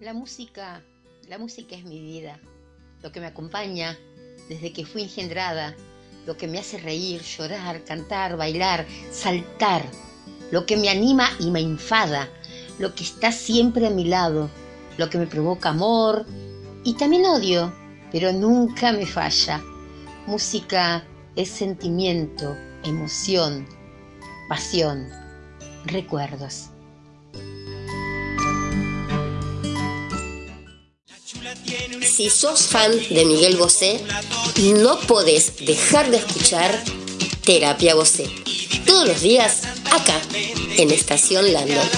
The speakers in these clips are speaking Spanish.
La música, la música es mi vida, lo que me acompaña desde que fui engendrada, lo que me hace reír, llorar, cantar, bailar, saltar, lo que me anima y me enfada, lo que está siempre a mi lado, lo que me provoca amor y también odio, pero nunca me falla. Música es sentimiento, emoción, pasión, recuerdos. Si sos fan de Miguel Bosé, no podés dejar de escuchar Terapia Bosé. Todos los días, acá, en Estación Landon.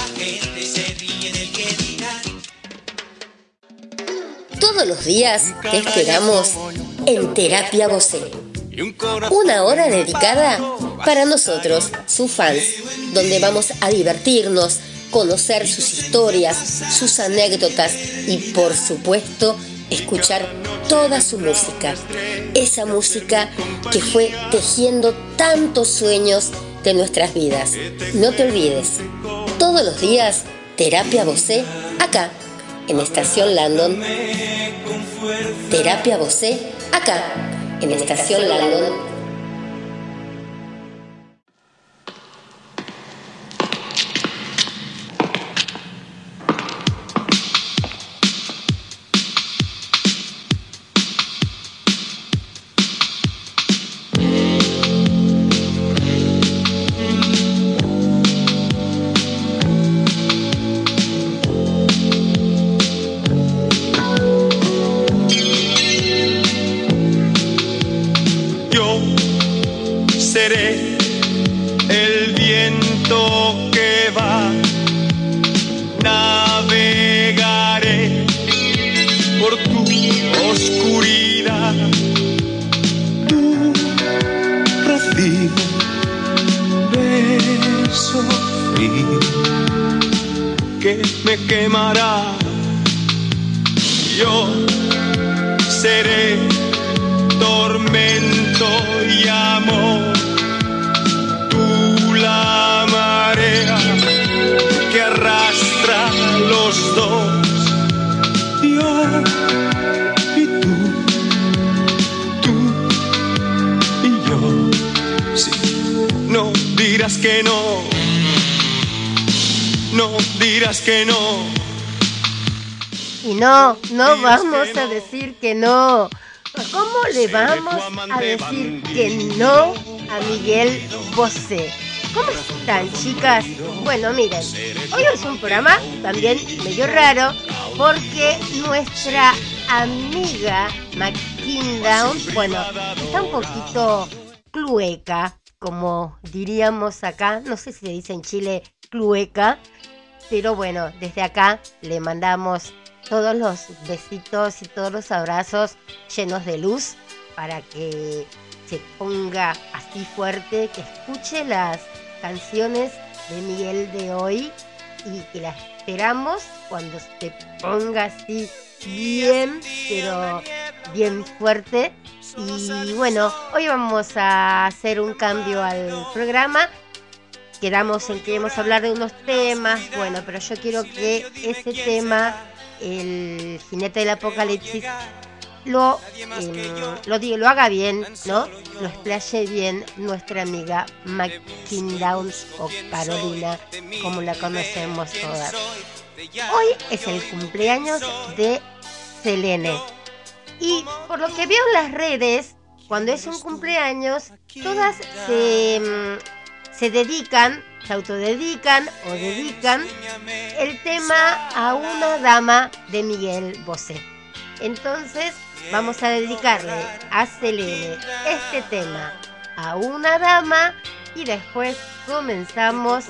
Todos los días te esperamos en Terapia Bosé. Una hora dedicada para nosotros, sus fans, donde vamos a divertirnos, conocer sus historias, sus anécdotas y por supuesto escuchar toda su música. Esa música que fue tejiendo tantos sueños de nuestras vidas. No te olvides, todos los días, Terapia Bosé, acá, en Estación Landon. Terapia Bosé, acá, en Estación Landon me quemará. Yo seré tormento y amor. Tú la marea que arrastra los dos. Yo y tú, tú y yo. Si sí, no dirás que no vamos a decir que no? ¿Cómo le vamos a decir que no a Miguel Bosé? ¿Cómo están, chicas? Bueno, miren, hoy es un programa también medio raro porque nuestra amiga McKindown, bueno, está un poquito clueca, como diríamos acá, no sé si se dice en Chile clueca, pero bueno, desde acá le mandamos todos los besitos y todos los abrazos llenos de luz para que se ponga así fuerte, que escuche las canciones de Miguel de hoy y que la esperamos cuando se ponga así bien, pero bien fuerte. Y bueno, hoy vamos a hacer un cambio al programa. Quedamos en que íbamos a hablar de unos temas, bueno, pero yo quiero que ese tema el jinete del apocalipsis lo, eh, lo, lo haga bien, ¿no? Lo explaye bien nuestra amiga Downs o Carolina, como la conocemos todas. Hoy es el cumpleaños de Selene. Y por lo que veo en las redes, cuando es un cumpleaños, todas se, mm, se dedican se autodedican o dedican el tema a una dama de Miguel Bosé. Entonces vamos a dedicarle a Selene este tema a una dama y después comenzamos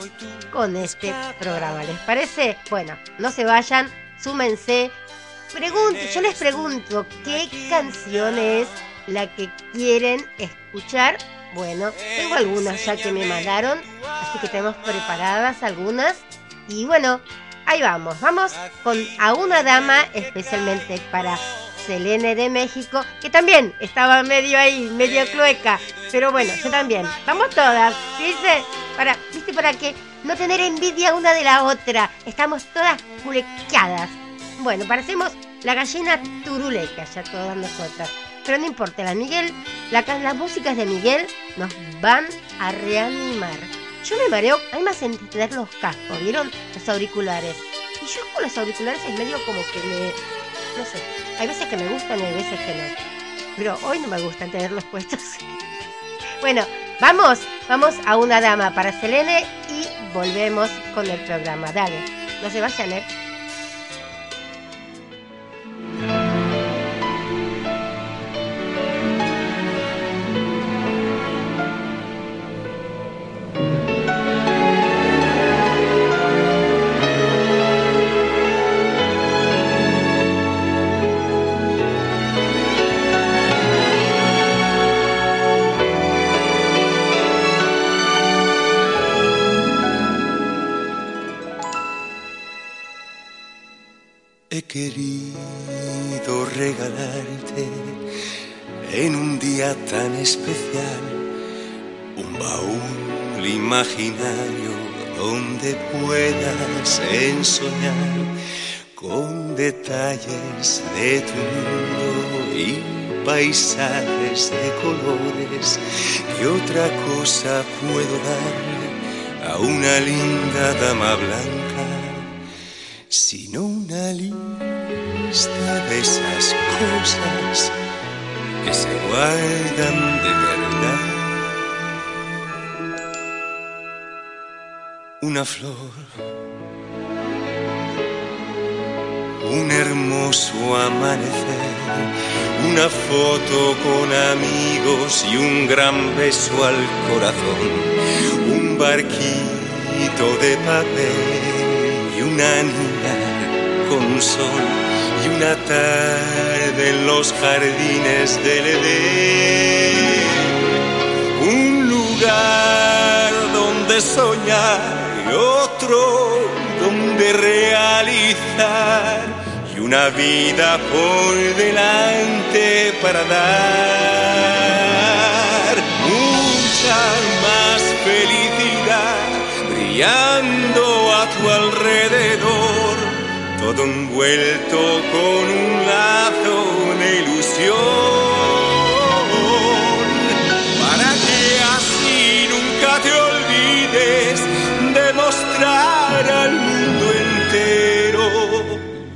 con este programa. ¿Les parece? Bueno, no se vayan, súmense. Pregunto, yo les pregunto, ¿qué canción es la que quieren escuchar bueno, tengo algunas ya que me mandaron, así que tenemos preparadas algunas. Y bueno, ahí vamos. Vamos con a una dama especialmente para Selene de México, que también estaba medio ahí, medio clueca. Pero bueno, yo también. Vamos todas, ¿viste? Para, ¿viste? Para que no tener envidia una de la otra. Estamos todas culequeadas. Bueno, parecemos la gallina turuleca ya todas nosotras. Pero no importa, la Miguel, las músicas de Miguel nos van a reanimar. Yo me mareo, a mí me hacen tener los cascos, ¿vieron? Los auriculares. Y yo con los auriculares es medio como que me... No sé, hay veces que me gustan y hay veces que no. Pero hoy no me gustan tenerlos puestos. bueno, vamos, vamos a una dama para Selene y volvemos con el programa. Dale, no se vayan, ¿eh? Querido regalarte en un día tan especial un baúl imaginario donde puedas ensoñar con detalles de tu mundo y paisajes de colores que otra cosa puedo darle a una linda dama blanca sino una lista de esas cosas que se guardan de verdad. Una flor, un hermoso amanecer, una foto con amigos y un gran beso al corazón, un barquito de papel una niña con sol y una tarde en los jardines del Edén. Un lugar donde soñar y otro donde realizar y una vida por delante para dar mucha más felicidad brillando a tu alrededor todo envuelto con un lazo de ilusión, para que así nunca te olvides de mostrar al mundo entero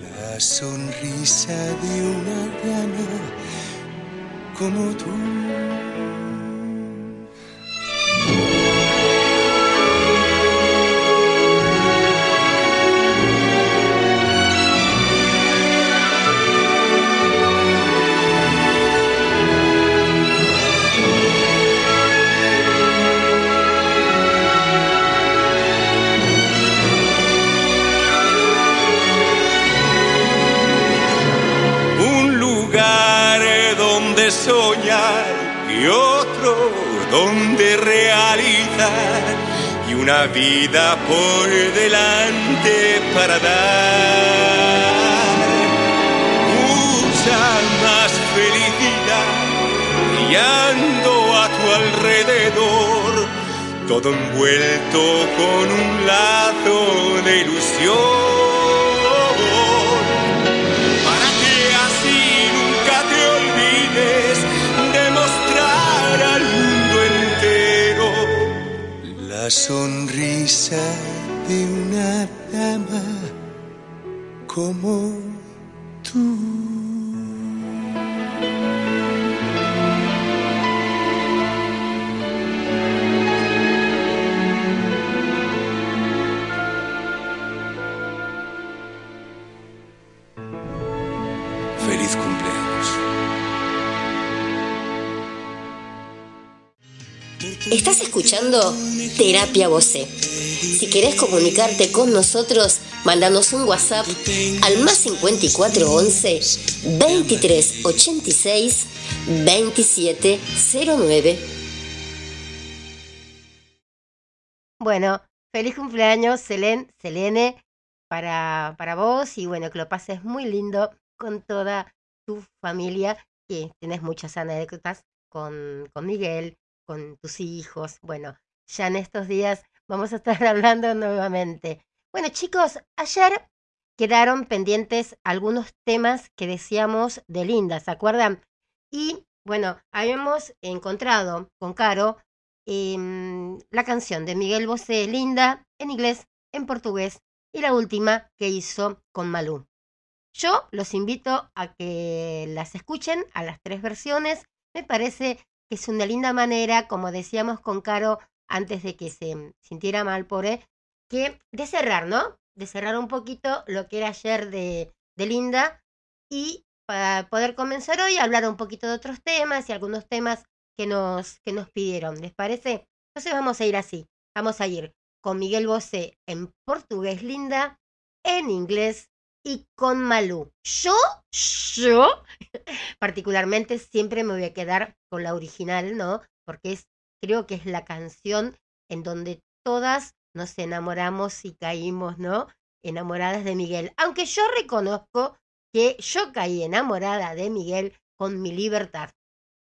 la sonrisa de una dama como tú. Donde realizar y una vida por delante para dar. Mucha más felicidad brillando a tu alrededor todo envuelto con un lazo de ilusión la sonrisa de una dama como tú. Escuchando Terapia Voce. Si querés comunicarte con nosotros, mandanos un WhatsApp al más 54 11 23 86 27 09. Bueno, feliz cumpleaños, Selene, Selene para, para vos y bueno, que lo pases muy lindo con toda tu familia, que tenés muchas anécdotas con, con Miguel, con tus hijos. Bueno, ya en estos días vamos a estar hablando nuevamente. Bueno chicos, ayer quedaron pendientes algunos temas que decíamos de Linda, ¿se acuerdan? Y bueno, habíamos encontrado con Caro em, la canción de Miguel Bosé, Linda, en inglés, en portugués, y la última que hizo con Malú. Yo los invito a que las escuchen a las tres versiones. Me parece es una linda manera, como decíamos con Caro antes de que se sintiera mal él, que de cerrar, ¿no? De cerrar un poquito lo que era ayer de, de Linda y para poder comenzar hoy a hablar un poquito de otros temas y algunos temas que nos, que nos pidieron. ¿Les parece? Entonces vamos a ir así. Vamos a ir con Miguel Bosé en portugués linda, en inglés y con Malú. Yo, yo, particularmente siempre me voy a quedar con la original, ¿no? Porque es, creo que es la canción en donde todas nos enamoramos y caímos, ¿no? Enamoradas de Miguel. Aunque yo reconozco que yo caí enamorada de Miguel con mi libertad.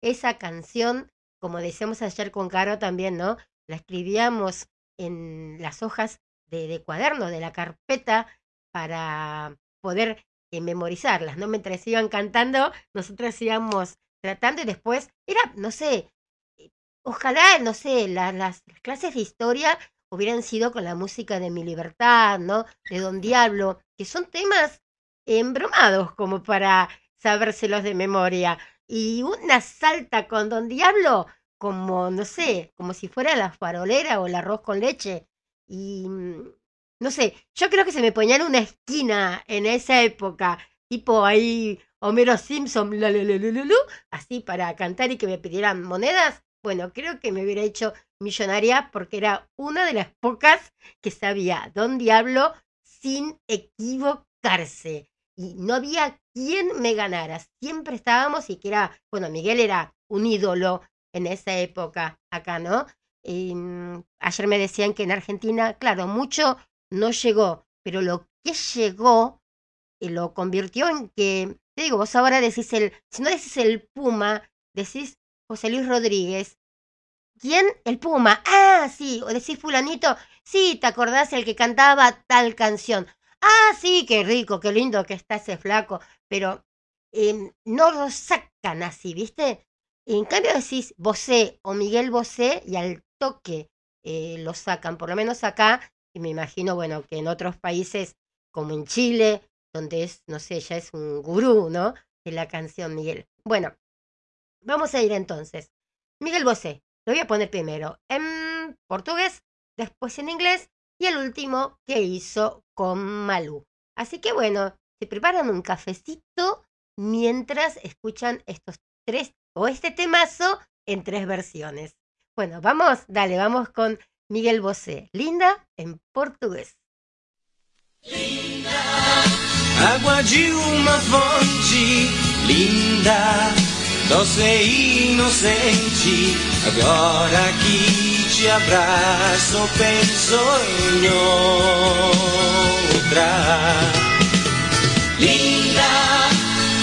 Esa canción, como decíamos ayer con Caro también, ¿no? La escribíamos en las hojas de, cuaderno, de la carpeta, para poder eh, memorizarlas, ¿no? Mientras iban cantando, nosotros íbamos tratando y después era, no sé, eh, ojalá, no sé, las clases de historia hubieran sido con la música de Mi Libertad, ¿no? De Don Diablo, que son temas embromados como para sabérselos de memoria. Y una salta con Don Diablo como, no sé, como si fuera la farolera o el arroz con leche. Y, mm, no sé, yo creo que se me ponía en una esquina en esa época, tipo ahí Homero Simpson, así para cantar y que me pidieran monedas. Bueno, creo que me hubiera hecho millonaria porque era una de las pocas que sabía Don Diablo sin equivocarse. Y no había quien me ganara. Siempre estábamos y que era, bueno, Miguel era un ídolo en esa época acá, ¿no? Y, mm, ayer me decían que en Argentina, claro, mucho no llegó, pero lo que llegó y lo convirtió en que, te digo, vos ahora decís el, si no decís el Puma, decís José Luis Rodríguez. ¿Quién? El Puma. Ah, sí. O decís fulanito. Sí, ¿te acordás el que cantaba tal canción? Ah, sí, qué rico, qué lindo que está ese flaco. Pero em, no lo sacan así, ¿viste? En cambio decís Bosé o Miguel Bosé y al toque eh, lo sacan, por lo menos acá, y me imagino, bueno, que en otros países como en Chile, donde es, no sé, ya es un gurú, ¿no? De la canción Miguel. Bueno, vamos a ir entonces. Miguel Bosé, lo voy a poner primero en portugués, después en inglés y el último que hizo con Malú. Así que bueno, se preparan un cafecito mientras escuchan estos tres o este temazo en tres versiones. Bueno, vamos, dale, vamos con Miguel Bosé. Linda en português. Linda, água de uma fonte, linda, doce e inocente. Agora que te abraço, penso em outra. Linda,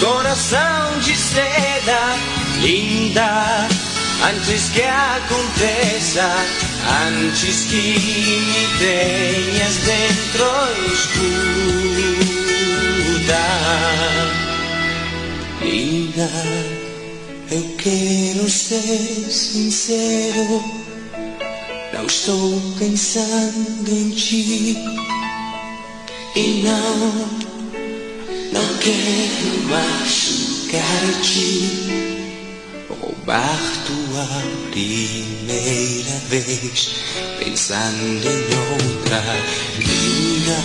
coração de seda linda, antes que aconteça, antes que me tenhas dentro escuta. Linda, eu quero ser sincero, não estou pensando em ti. E não, não quero machucar-te roubar tua primeira vez, pensando em outra linda.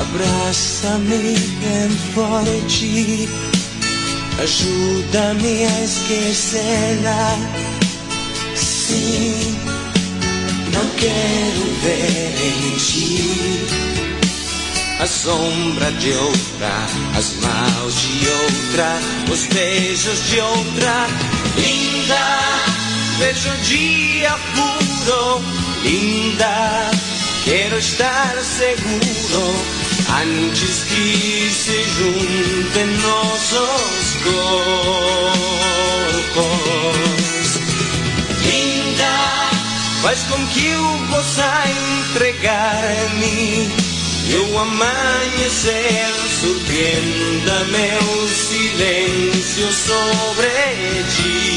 Abraça-me bem forte, ajuda-me a esquecê-la. Sim, não quero ver em ti a sombra de outra, as mãos de outra, os beijos de outra. Linda, vejo o dia puro, linda, quero estar seguro antes que se juntem nossos corpos. Linda, faz com que eu possa entregar-me e o amanhecer surpreenda meu silêncio sobre ti.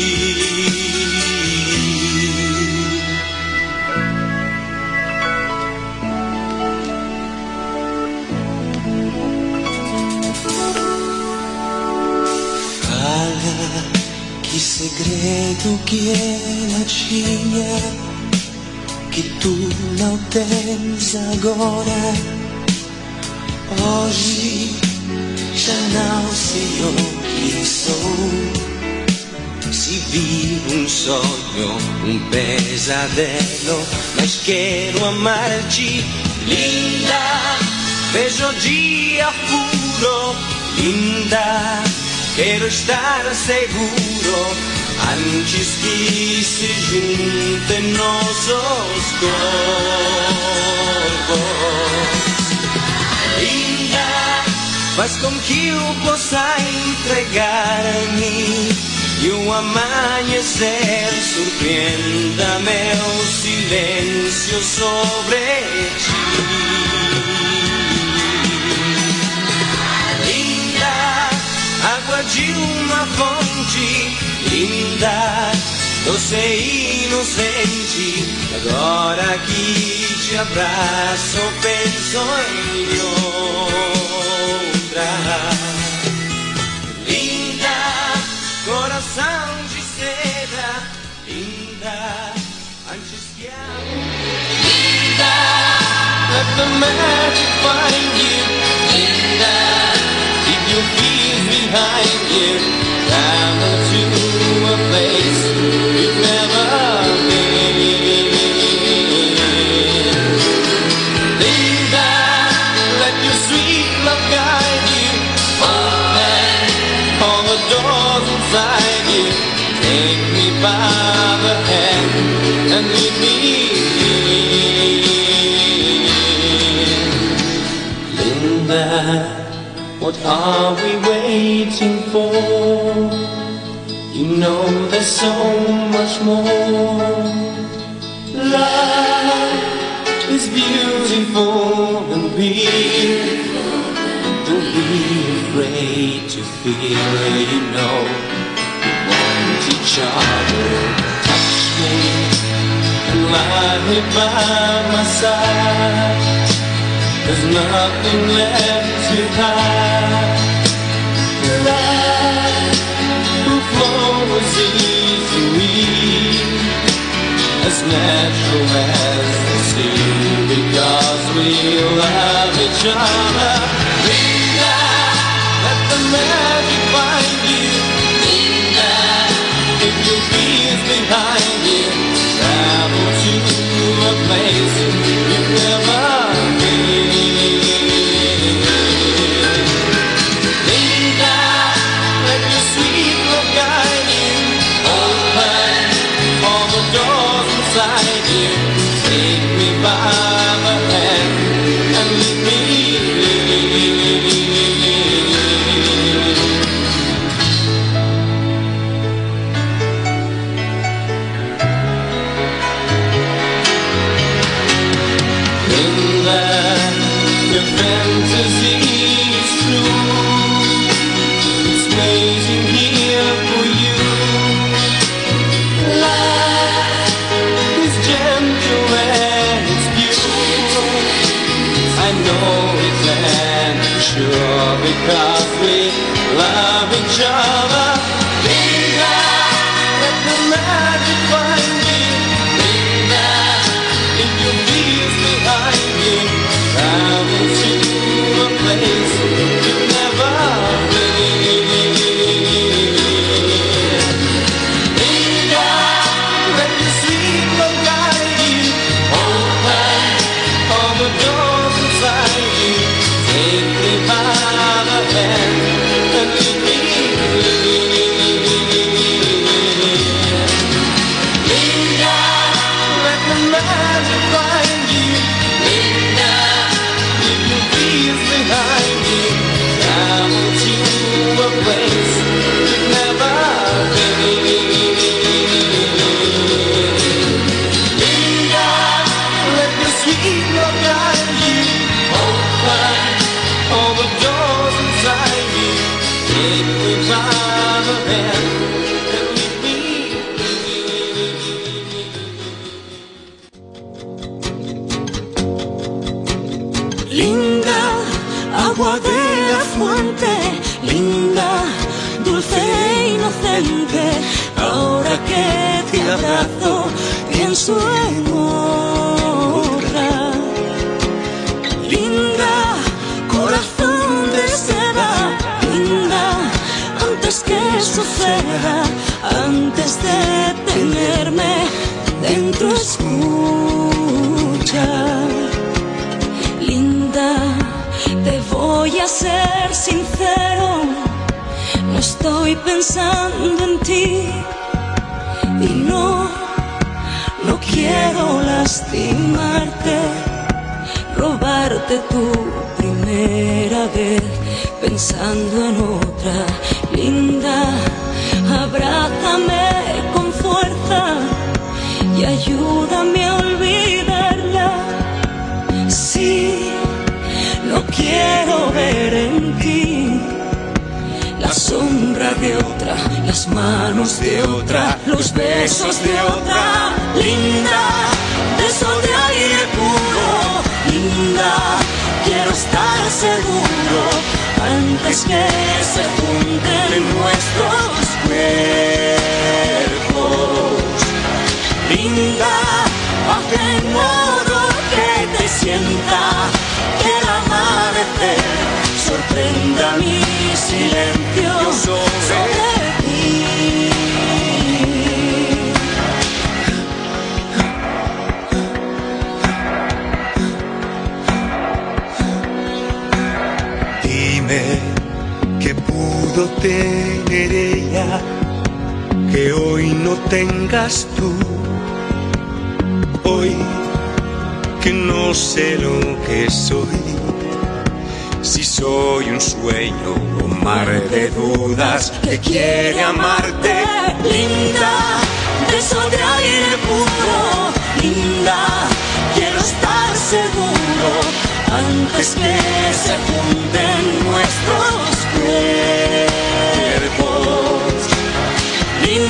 Que segredo que ela tinha que tu não tens agora. Hoje já não sei o que sou. Se vi um sonho, um pesadelo, mas quero amar-te, linda. Vejo dia puro, linda Quero estar seguro antes que se juntem nossos corpos. Linda, faz com que eu possa entregar-me e o amanhecer surpreenda meu silêncio sobre ti. água de uma fonte linda, doce e inocente. Agora que te abraço, penso em outra. Linda, coração de seda, linda, antes que a. Linda, let the magic find you. Linda leave behind you Travel to a place you've never so much more. Life is beautiful and real. Don't be afraid to feel, you know. We want each other. Touch me and lie by my side. There's nothing left to hide. Life will flow as as natural as the sea because we love each other. Que se junten nuestros cuerpos. Linda, haz de modo que te sienta que el amanecer sorprenda mi silencio ti. Pudo tener ella que hoy no tengas tú. Hoy que no sé lo que soy. Si soy un sueño o mar de dudas que quiere amarte. linda, beso de aire puro, linda, quiero estar seguro antes que se junten nuestros cuerpos.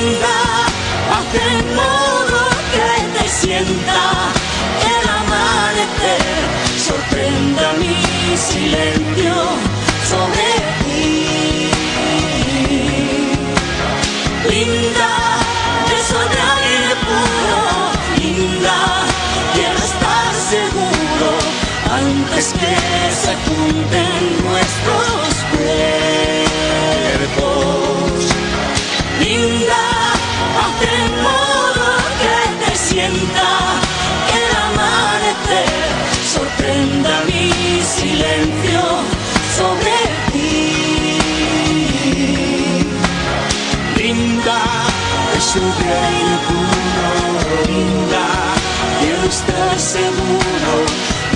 Linda, haz de modo que te sienta el amanecer sorprenda mi silencio sobre ti. Linda, beso de aire puro, linda, quiero estar seguro antes que se junten nuestros Linda, quiero estar seguro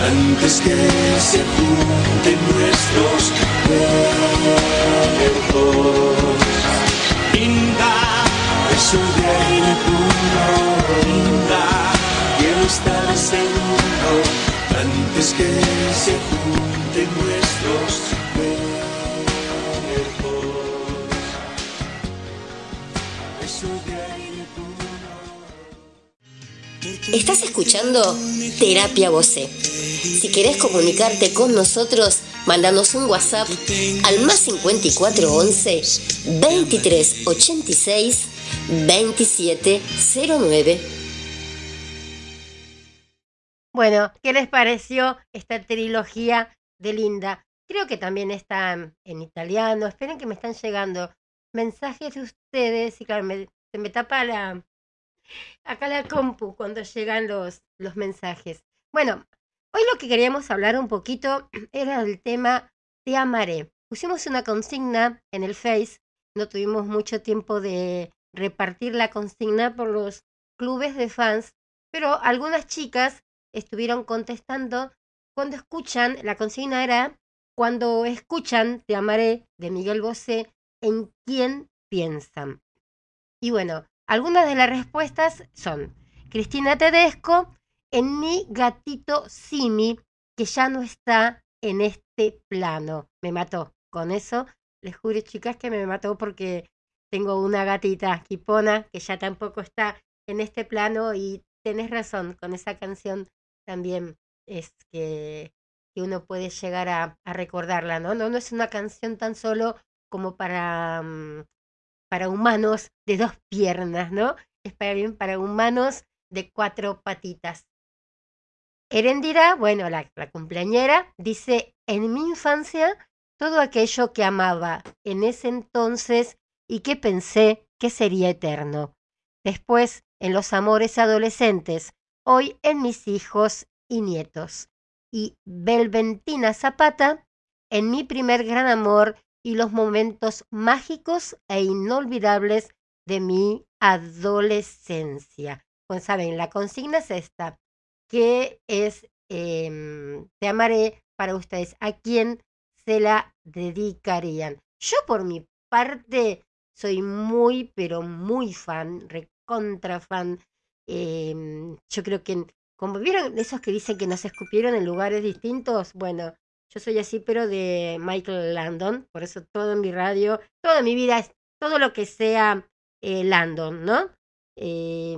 antes que se junten nuestros cuerpos. Linda, de aire puro. Linda, quiero estar seguro antes que se junten Estás escuchando Terapia Voce. Si querés comunicarte con nosotros, mándanos un WhatsApp al más 5411 2386 2709. Bueno, ¿qué les pareció esta trilogía de Linda? Creo que también está en italiano. Esperen que me están llegando mensajes de ustedes y claro, se me tapa la acá la compu cuando llegan los, los mensajes. Bueno, hoy lo que queríamos hablar un poquito era el tema Te amaré. Pusimos una consigna en el Face, no tuvimos mucho tiempo de repartir la consigna por los clubes de fans, pero algunas chicas estuvieron contestando cuando escuchan, la consigna era cuando escuchan Te amaré de Miguel Bosé, ¿en quién piensan? Y bueno, algunas de las respuestas son Cristina Tedesco, en mi gatito Simi, que ya no está en este plano. Me mató. Con eso, les juro, chicas, que me mató porque tengo una gatita quipona que ya tampoco está en este plano y tenés razón, con esa canción también es que, uno puede llegar a, a, recordarla, ¿no? ¿no? No es una canción tan solo como para, mm, para humanos de dos piernas, ¿no? Es para bien para humanos de cuatro patitas. Herendira, bueno, la, la cumpleañera, dice, en mi infancia, todo aquello que amaba en ese entonces y que pensé que sería eterno. Después, en los amores adolescentes, hoy en mis hijos y nietos. Y Belventina Zapata, en mi primer gran amor y los momentos mágicos e inolvidables de mi adolescencia. Pues saben, la consigna es esta, que es eh, Te amaré para ustedes. ¿A quién se la dedicarían? Yo por mi parte soy muy, pero muy fan, recontra fan. Eh, yo creo que, como vieron esos que dicen que nos escupieron en lugares distintos, bueno, yo soy así, pero de Michael Landon, por eso todo en mi radio, toda mi vida es todo lo que sea eh, Landon, ¿no? Eh,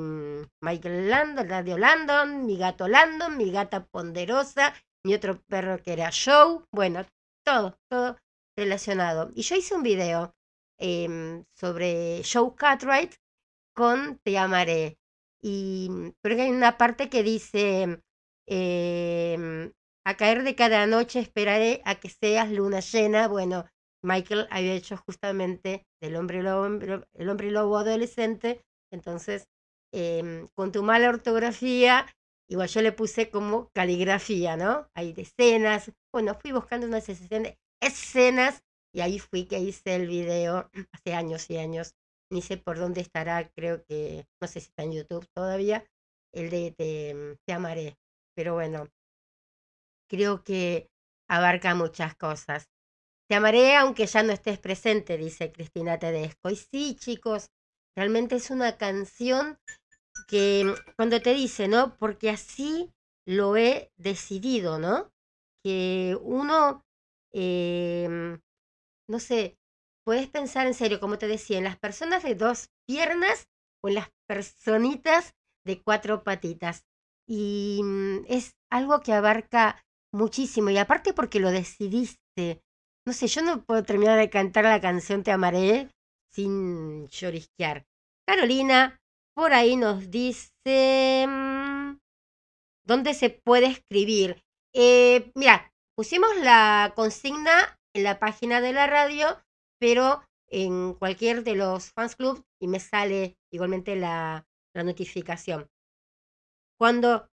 Michael Landon, Radio Landon, mi gato Landon, mi gata Ponderosa, mi otro perro que era Joe, bueno, todo, todo relacionado. Y yo hice un video eh, sobre Joe Cartwright con Te amaré. Y creo que hay una parte que dice, eh, a caer de cada noche esperaré a que seas luna llena. Bueno, Michael había hecho justamente del hombre lobo, el hombre lobo adolescente, entonces eh, con tu mala ortografía, igual yo le puse como caligrafía, ¿no? Hay escenas, bueno, fui buscando unas escenas y ahí fui que hice el video hace años y años. Ni sé por dónde estará, creo que, no sé si está en YouTube todavía, el de Te, te amaré. Pero bueno, creo que abarca muchas cosas. Te amaré aunque ya no estés presente, dice Cristina Tedesco. Y sí, chicos, realmente es una canción que mm, cuando te dice, ¿no? Porque así lo he decidido, ¿no? Que uno, eh, no sé, puedes pensar en serio, como te decía, en las personas de dos piernas o en las personitas de cuatro patitas. Y mm, es algo que abarca muchísimo. Y aparte porque lo decidiste. No sé, yo no puedo terminar de cantar la canción Te amaré sin llorisquear. Carolina, por ahí nos dice... Mm, ¿Dónde se puede escribir? Eh, mira, pusimos la consigna en la página de la radio, pero en cualquier de los fans club y me sale igualmente la, la notificación. Cuando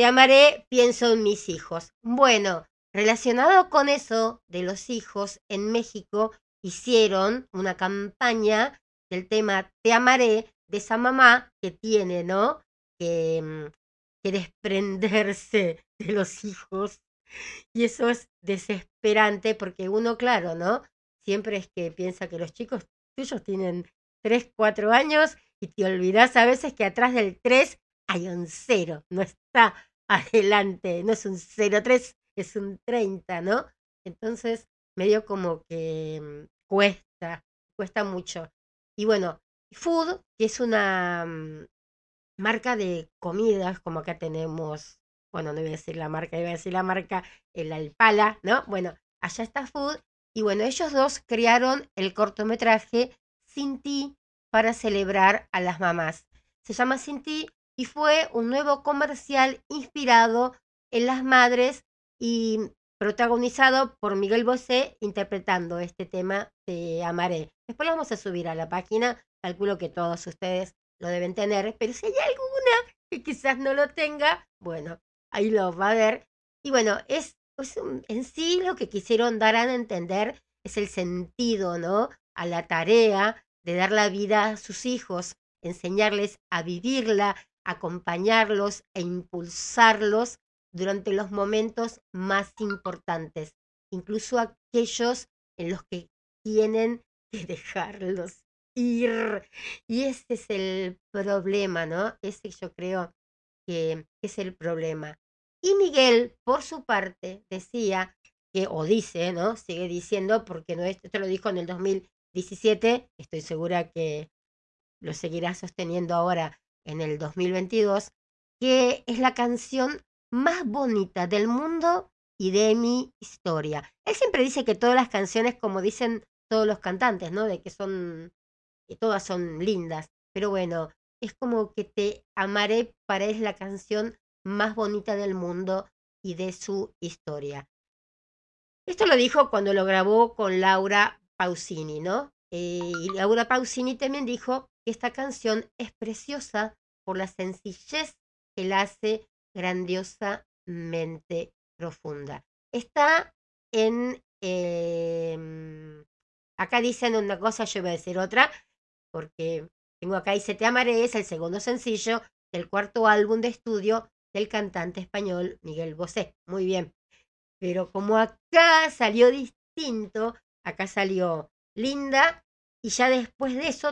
te amaré, pienso en mis hijos. Bueno, relacionado con eso de los hijos, en México hicieron una campaña del tema Te amaré de esa mamá que tiene, ¿no? Que, mm, desprenderse de los hijos. Y eso es desesperante porque uno, claro, ¿no? Siempre es que piensa que los chicos tuyos tienen 3, 4 años y te olvidas a veces que atrás del 3 hay un cero, no está adelante, no es un 0,3, es un 30, ¿no? Entonces, medio como que mm, cuesta, cuesta mucho. Y bueno, Food, que es una mm, marca de comidas, como acá tenemos, bueno, no voy a decir la marca, iba a decir la marca, el Alpala, ¿no? Bueno, allá está Food. Y bueno, ellos dos crearon el cortometraje Sin ti para celebrar a las mamás. Se llama Sin ti y fue un nuevo comercial inspirado en las madres y protagonizado por Miguel Bosé interpretando este tema de Amaré. Después lo vamos a subir a la página, calculo que todos ustedes lo deben tener, pero si hay alguna que quizás no lo tenga, bueno, ahí lo va a ver. Y bueno, es, en sí lo que quisieron dar a entender es el sentido, ¿no? A la tarea de dar la vida a sus hijos, enseñarles a vivirla, acompañarlos e impulsarlos durante los momentos más importantes, incluso aquellos en los que tienen que dejarlos ir. Y ese es el problema, ¿no? Ese yo creo que es el problema. Y Miguel, por su parte, decía que, o dice, ¿no? Sigue diciendo, porque no esto lo dijo en el 2017, estoy segura que lo seguirá sosteniendo ahora en el 2022, que es la canción más bonita del mundo y de mi historia. Él siempre dice que todas las canciones, como dicen todos los cantantes, ¿no? De que son, todas son lindas. Pero bueno, es como que te amaré para es la canción más bonita del mundo y de su historia. Esto lo dijo cuando lo grabó con Laura Pausini, ¿no? Eh, y Laura Pausini también dijo esta canción es preciosa por la sencillez que la hace grandiosamente profunda. Está en... Em, acá dicen una cosa, yo voy a decir otra, porque tengo acá Dice Te Amaré, es el segundo sencillo del cuarto álbum de estudio del cantante español Miguel Bosé. Muy bien. Pero como acá salió distinto, acá salió Linda y ya después de eso,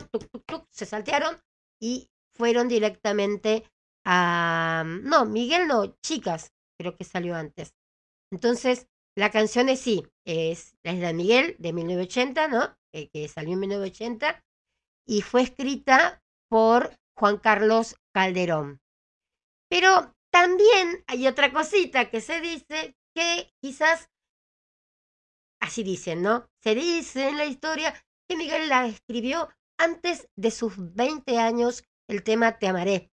se saltearon y fueron directamente a... No, Miguel no, chicas, creo que salió antes. Entonces, la canción es sí, es la de Miguel de 1980, ¿no? Eh, que salió en 1980 y fue escrita por Juan Carlos Calderón. Pero también hay otra cosita que se dice que quizás, así dicen, ¿no? Se dice en la historia que Miguel la escribió antes de sus 20 años el tema Te amaré.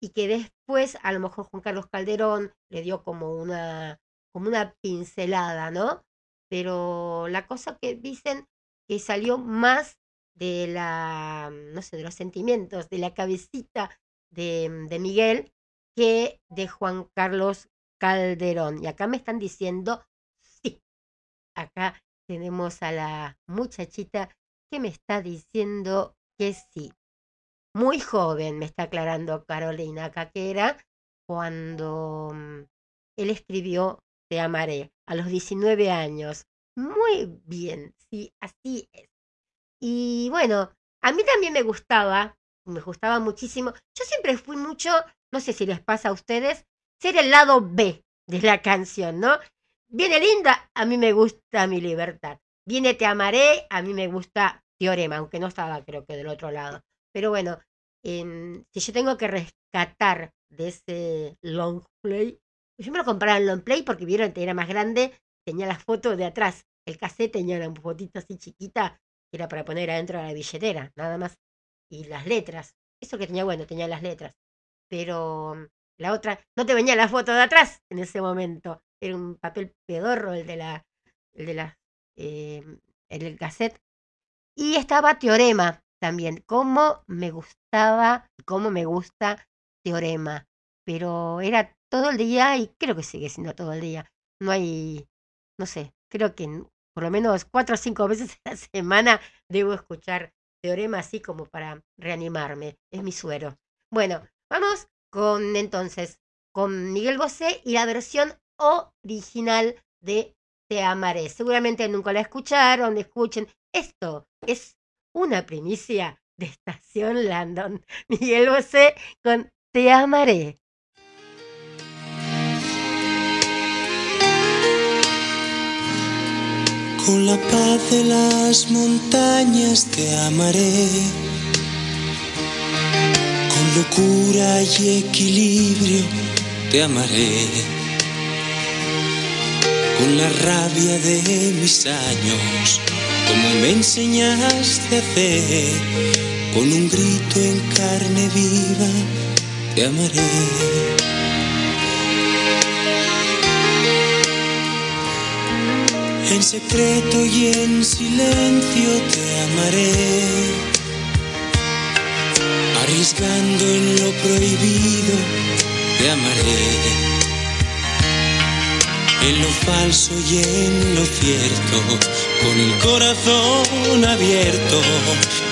Y que después a lo mejor Juan Carlos Calderón le dio como una, como una pincelada, ¿no? Pero la cosa que dicen que salió más de la, no sé, de los sentimientos, de la cabecita de, de Miguel que de Juan Carlos Calderón. Y acá me están diciendo sí. Acá tenemos a la muchachita que me está diciendo que sí. Muy joven, me está aclarando Carolina Caquera, cuando mm, él escribió Te amaré, a los 19 años. Muy bien, sí, así es. Y bueno, a mí también me gustaba, me gustaba muchísimo. Yo siempre fui mucho, no sé si les pasa a ustedes, ser el lado B de la canción, ¿no? Viene linda, a mí me gusta mi libertad. Viene Te amaré, a mí me gusta Teorema, aunque no estaba creo que del otro lado. Pero bueno, si yo tengo que rescatar de ese long play, yo me lo compraba en long play porque vieron que era más grande, tenía la foto de atrás. El cassette tenía una fotito así chiquita era para poner adentro de la billetera, nada más. Y las letras. Eso que tenía bueno, tenía las letras. Pero mm, la otra, no te venía la foto de atrás en ese momento. Era un papel pedorro el de la, el de la, eh, el cassette. Y estaba Teorema también. Cómo me gustaba, cómo me gusta Teorema. Pero era todo el día y creo que sigue siendo todo el día. No hay, no sé, creo que por lo menos cuatro o cinco veces a la semana debo escuchar Teorema así como para reanimarme. Es mi suero. Bueno, vamos con entonces con Miguel Bosé y la versión original de Te amaré. Seguramente nunca la escucharon, escuchen. Esto es una primicia de Estación Landon. Miguel Bosé con Te amaré. Con la paz de las montañas te amaré. Con locura y equilibrio te amaré. Con la rabia de mis años, como me enseñaste a hacer. Con un grito en carne viva te amaré. En secreto y en silencio te amaré, arriesgando en lo prohibido te amaré, en lo falso y en lo cierto, con el corazón abierto,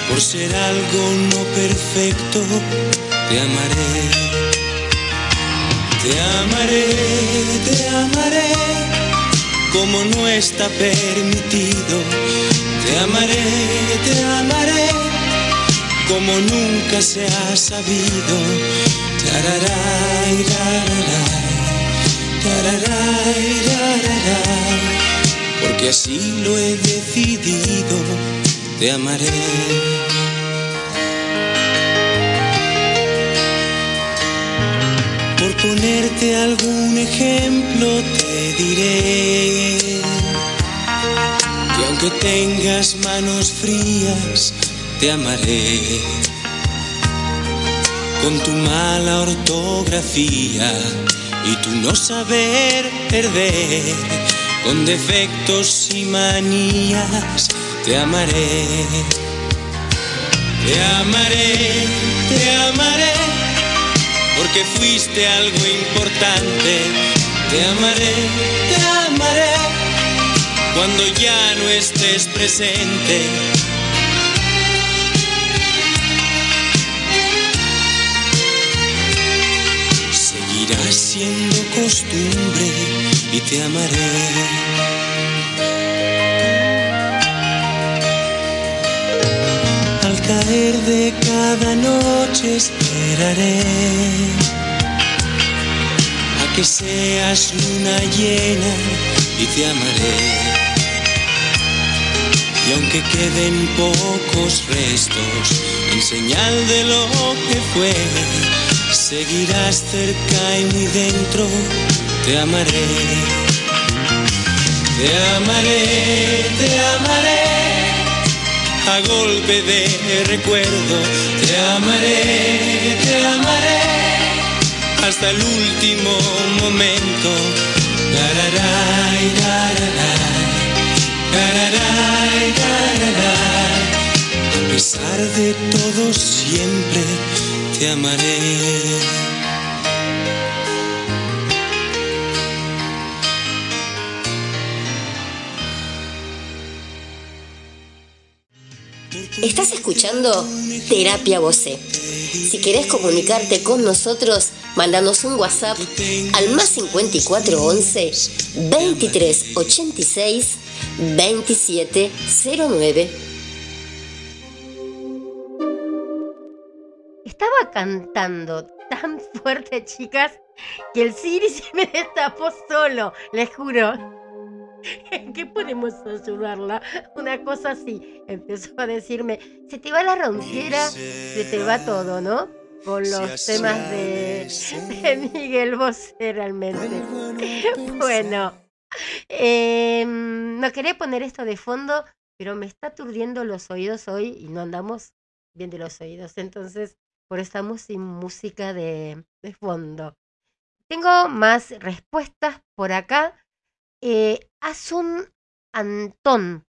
por ser algo no perfecto, te amaré, te amaré, te amaré como no está permitido. Te amaré, te amaré, como nunca se ha sabido. Tararay, tararay, tararay. Porque así lo he decidido, te amaré. Por ponerte algún ejemplo te diré que aunque tengas manos frías, te amaré. Con tu mala ortografía y tu no saber perder, con defectos y manías, te amaré. Te amaré, te amaré, porque fuiste algo importante. Te amaré, te amaré, cuando ya no estés presente. Siendo costumbre y te amaré. Al caer de cada noche esperaré a que seas luna llena y te amaré. Y aunque queden pocos restos en señal de lo que fue, seguirás cerca y muy dentro, te amaré. Te amaré, te amaré a golpe de recuerdo. Te amaré, te amaré hasta el último momento. Tararay, tararay, tararay. A pesar de todo siempre Estás escuchando Terapia Voce. Si querés comunicarte con nosotros, mandanos un WhatsApp al más 5411 2386 2709. Cantando tan fuerte, chicas, que el Siri se me destapó solo, les juro. ¿En qué podemos ayudarla? Una cosa así. Empezó a decirme, se te va la ronquera, se te va todo, ¿no? Con los temas de, de Miguel Bosé realmente. Bueno, eh, no quería poner esto de fondo, pero me está aturdiendo los oídos hoy y no andamos bien de los oídos. Entonces, por estamos música de, fondo. Tengo más respuestas por acá. Eh, Asun Antón.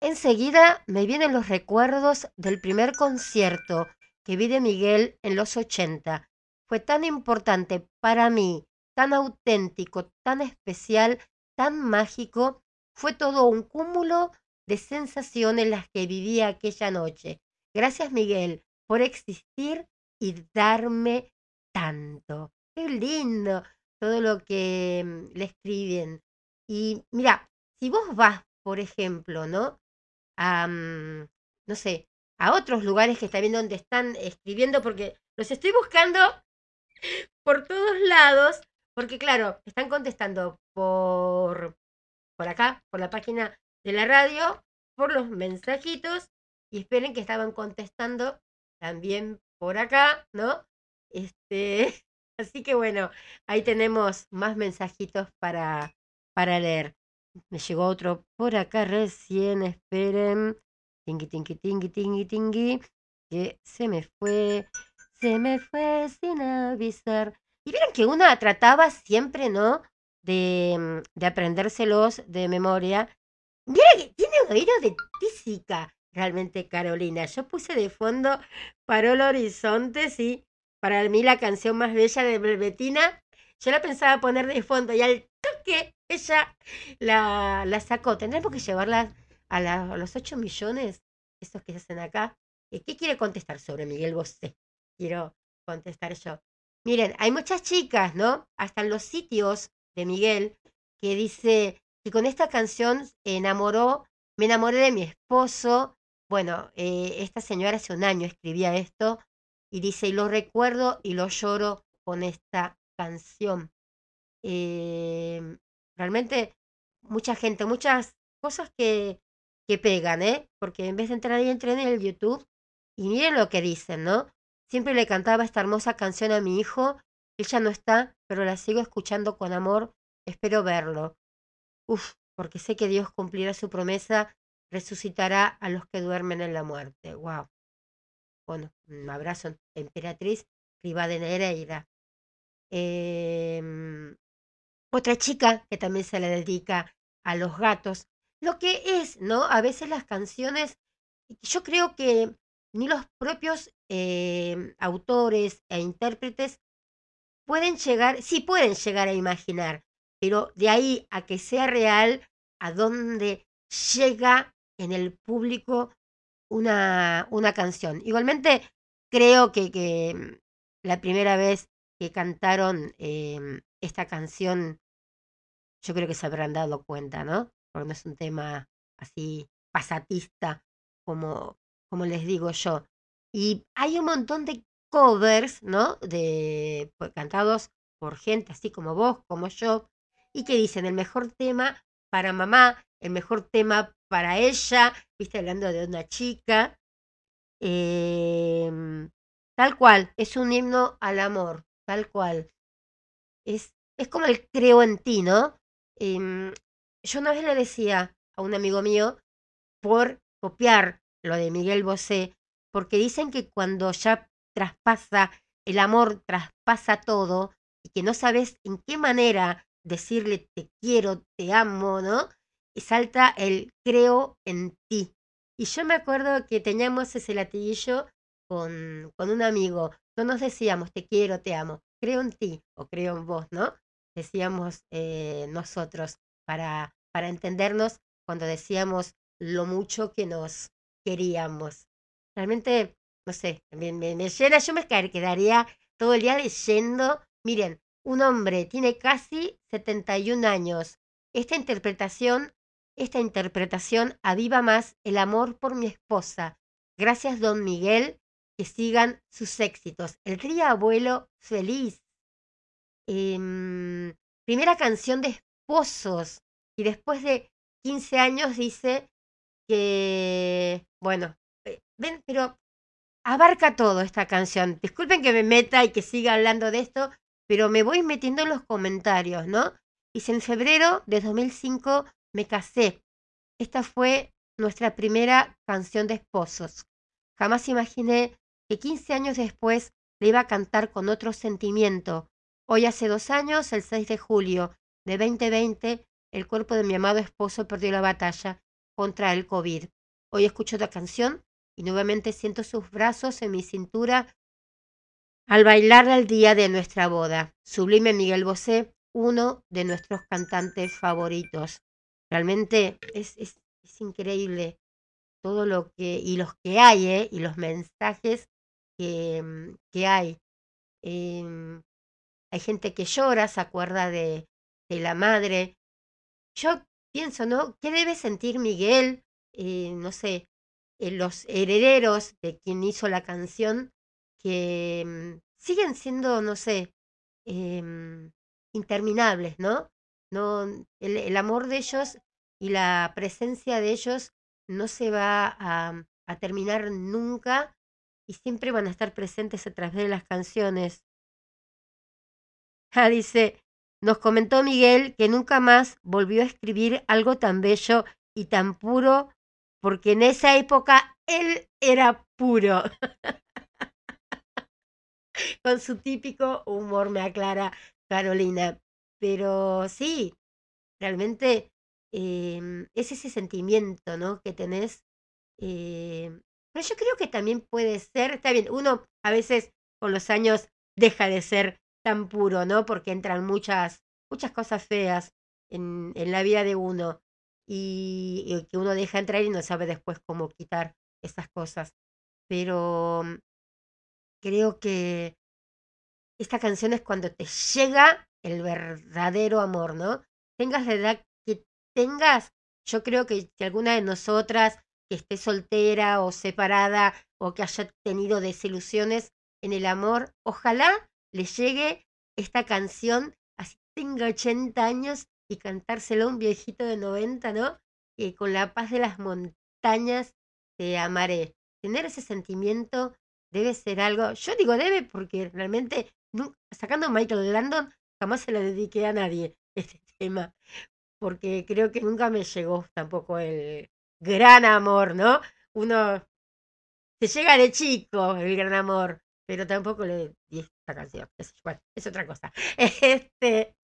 Enseguida me vienen los recuerdos del primer concierto que vi de Miguel en los 80. Fue tan importante para mí, tan auténtico, tan especial, tan mágico. Fue todo un cúmulo de sensaciones las que viví aquella noche. Gracias Miguel por existir y darme tanto. Qué lindo todo lo que mm, le escriben. Y mira, si vos vas, por ejemplo, ¿no? A, mm, no sé, a otros lugares que viendo donde están escribiendo, porque los estoy buscando por todos lados, porque claro, están contestando por, por acá, por la página de la radio, por los mensajitos, y esperen que estaban contestando también por acá, ¿no? Este, así que bueno, ahí tenemos más mensajitos para, para leer. Me llegó otro por acá recién, esperen. Tingui, tingui, tingui, tingui, tingui. Que se me fue, se me fue sin avisar. Y vieron que una trataba siempre, ¿no? De, mm, de aprendérselos de memoria. Mira que tiene un oído de física, realmente Carolina. Yo puse de fondo Paró el horizonte, sí. Para mí la canción más bella de Velvetina. Yo la pensaba poner de fondo y al toque ella la, la sacó. Tendremos que llevarla a, los 8 millones, esos que se hacen acá. ¿Qué quiere contestar sobre Miguel Bosé? Quiero contestar yo. Miren, hay muchas chicas, ¿no? Hasta en los sitios de Miguel que dice que con esta canción enamoró, me enamoré de mi esposo. Bueno, eh, esta señora hace un año escribía esto y dice, y lo recuerdo y lo lloro con esta canción. Eh, realmente mucha gente, muchas cosas que, que pegan, ¿eh? Porque en vez de entrar ahí, entré en el YouTube y miren lo que dicen, ¿no? Siempre le cantaba esta hermosa canción a mi hijo. Él ya no está, pero la sigo escuchando con amor. Espero verlo. Uf, porque sé que Dios cumplirá su promesa, resucitará a los que duermen en la muerte. Wow. Bueno, un abrazo, emperatriz Rivadeneira. Eh, otra chica que también se le dedica a los gatos. Lo que es, ¿no? A veces las canciones, yo creo que ni los propios eh, autores e intérpretes pueden llegar, sí pueden llegar a imaginar, pero de ahí a que sea real, a dónde llega en el público una, una canción. Igualmente, creo que, que la primera vez que cantaron em, esta canción, yo creo que se habrán dado cuenta, ¿no? Porque no es un tema así pasatista como, como les digo yo. Y hay un montón de covers, ¿no? De pues, cantados por gente así como vos, como yo, y que dicen el mejor tema para mamá, el mejor tema para ella, viste, hablando de una chica. Em, tal cual, es un himno al amor, tal cual. Es, es como el creo en ti, ¿no? Em, yo una vez le decía a un amigo mío, por copiar lo de Miguel Bosé, porque dicen que cuando ya traspasa, el amor traspasa todo y que no sabes en qué manera decirle te quiero, te amo, ¿no? Y salta el creo en ti. Y yo me acuerdo que teníamos ese latiguillo con, con un amigo. No nos decíamos te quiero, te amo, creo en ti o creo en vos, ¿no? Decíamos eh, nosotros para, para entendernos cuando decíamos lo mucho que nos queríamos. Realmente, no sé, me, me, llena, yo me quedaría todo el día leyendo. Miren, un hombre tiene casi 71 años. Esta interpretación, esta interpretación aviva más el amor por mi esposa. Gracias, don Miguel, que sigan sus éxitos. El río abuelo feliz. Em, primera canción de esposos. Y después de 15 años dice que, bueno, eh, ven, pero abarca todo esta canción. Disculpen que me meta y que siga hablando de esto, pero me voy metiendo en los comentarios, ¿no? Dice, en febrero de 2005 me casé. Esta fue nuestra primera canción de esposos. Jamás imaginé que 15 años después le iba a cantar con otro sentimiento. Hoy hace dos años, el 6 de julio de 2020, el cuerpo de mi amado esposo perdió la batalla contra el COVID. Hoy escucho la canción y nuevamente siento sus brazos en mi cintura al bailar al día de nuestra boda. Sublime Miguel Bosé, uno de nuestros cantantes favoritos. Realmente es, es, increíble todo lo que, y los que hay, ¿eh? y los mensajes que, mm, que hay. Em, hay gente que llora, se acuerda de, de la madre. Yo pienso, ¿no? ¿Qué debe sentir Miguel? Eh, no sé, los herederos de quien hizo la canción, que mm, siguen siendo, no sé, eh, interminables, ¿no? No el, amor de ellos y la presencia de ellos no se va a, a terminar nunca y siempre van a estar presentes a través de las canciones. Ah, dice, nos comentó Miguel que nunca más volvió a escribir algo tan bello y tan puro, porque en esa época él era puro. Con su típico humor, me aclara Carolina. Pero sí, realmente eh, es ese sentimiento, ¿no? Que tenés. Eh, pero yo creo que también puede ser, está bien, uno a veces con los años deja de ser tan puro, ¿no? Porque entran muchas, muchas cosas feas en, en la vida de uno y, y, que uno deja entrar y no sabe después cómo quitar esas cosas. Pero mm, creo que esta canción es cuando te llega el verdadero amor, ¿no? Tengas la edad que tengas, yo creo que si alguna de nosotras que esté soltera o separada o que haya tenido desilusiones en el amor, ojalá le llegue esta canción, así tenga 80 años y cantárselo a un viejito de 90, ¿no? que con la paz de las montañas te amaré. Tener ese sentimiento debe ser algo, yo digo debe porque realmente, sacando a Michael Landon, jamás se lo dediqué a nadie este tema, porque creo que nunca me llegó tampoco el gran amor, ¿no? Uno se llega de chico el gran amor, pero tampoco le di esta canción. Es, otra cosa. Este,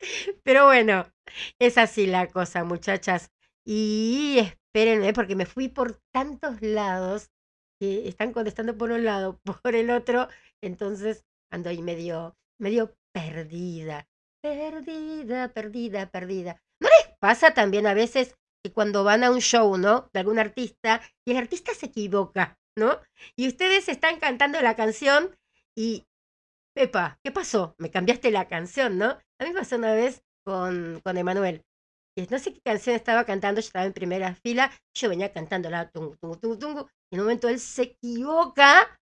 pero bueno, es así la cosa, muchachas. Y espérenme, porque me fui por tantos lados que están contestando por un lado, por el otro. Entonces ando ahí medio, medio perdida. Perdida, perdida, perdida. ¿No les pasa también a veces que cuando van a un show, ¿no? De algún artista y el artista se equivoca, ¿no? Y ustedes están cantando la canción y, Pepa, ¿qué pasó? Me cambiaste la canción, ¿no? A mí pasó una vez con, con Emanuel. No sé qué canción estaba cantando, yo estaba en primera fila, yo venía cantando la tungu, tungu, tungu, tungu, y en un momento él se equivoca,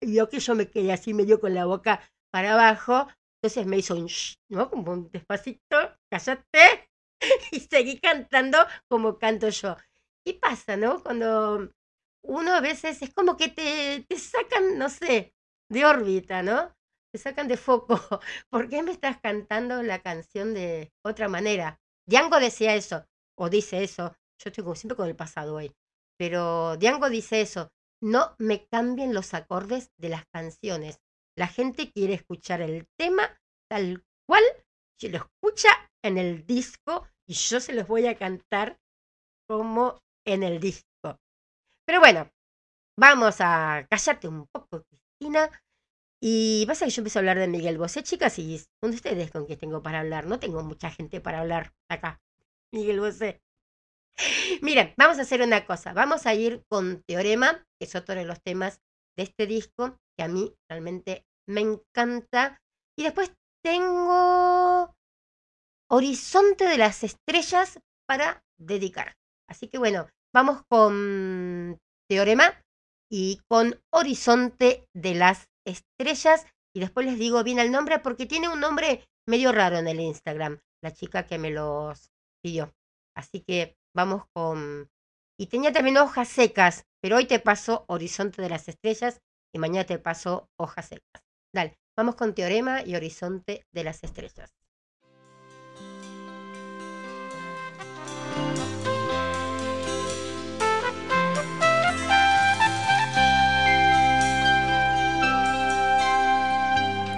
y vio que yo me quedé así medio con la boca para abajo, entonces me hizo un shh, ¿no? Como un despacito, cállate, y seguí cantando como canto yo. ¿Qué pasa, no? Cuando uno a veces es como que te, te sacan, no sé, de órbita, ¿no? Te sacan de foco. ¿Por qué me estás cantando la canción de otra manera? Diango decía eso, o dice eso. Yo estoy como siempre con el pasado hoy. Pero Diango dice eso. No me cambien los acordes de las canciones. La gente quiere escuchar el tema tal cual se lo escucha en el disco y yo se los voy a cantar como en el disco. Pero bueno, vamos a callarte un poco, Cristina. Y pasa que yo empiezo a hablar de Miguel Bosé, chicas, y ustedes con quien tengo para hablar. No tengo mucha gente para hablar acá. Miguel Bosé. Miren, vamos a hacer una cosa. Vamos a ir con Teorema, que es otro de los temas de este disco, que a mí realmente me encanta. Y después tengo Horizonte de las Estrellas para dedicar. Así que bueno, vamos con Teorema y con Horizonte de las Estrellas. Y después les digo bien el nombre porque tiene un nombre medio raro en el Instagram, la chica que me los pidió. Así que vamos con... Y tenía también hojas secas, pero hoy te paso Horizonte de las Estrellas y mañana te paso hojas secas. Dale, vamos con Teorema y Horizonte de las Estrellas.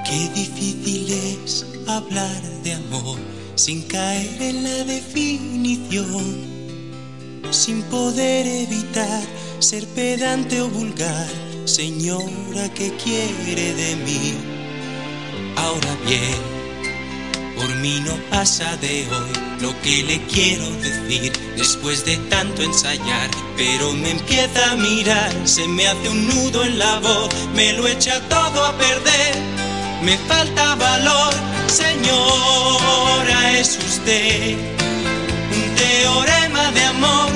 Qué difícil es hablar de amor sin caer en la definición, sin poder evitar ser pedante o vulgar, señora que quiere de mí. Ahora bien, por mí no pasa de hoy lo que le quiero decir después de tanto ensayar, pero me empieza a mirar, se me hace un nudo en la voz, me lo echa todo a perder me falta valor, señora, es usted teorema de amor,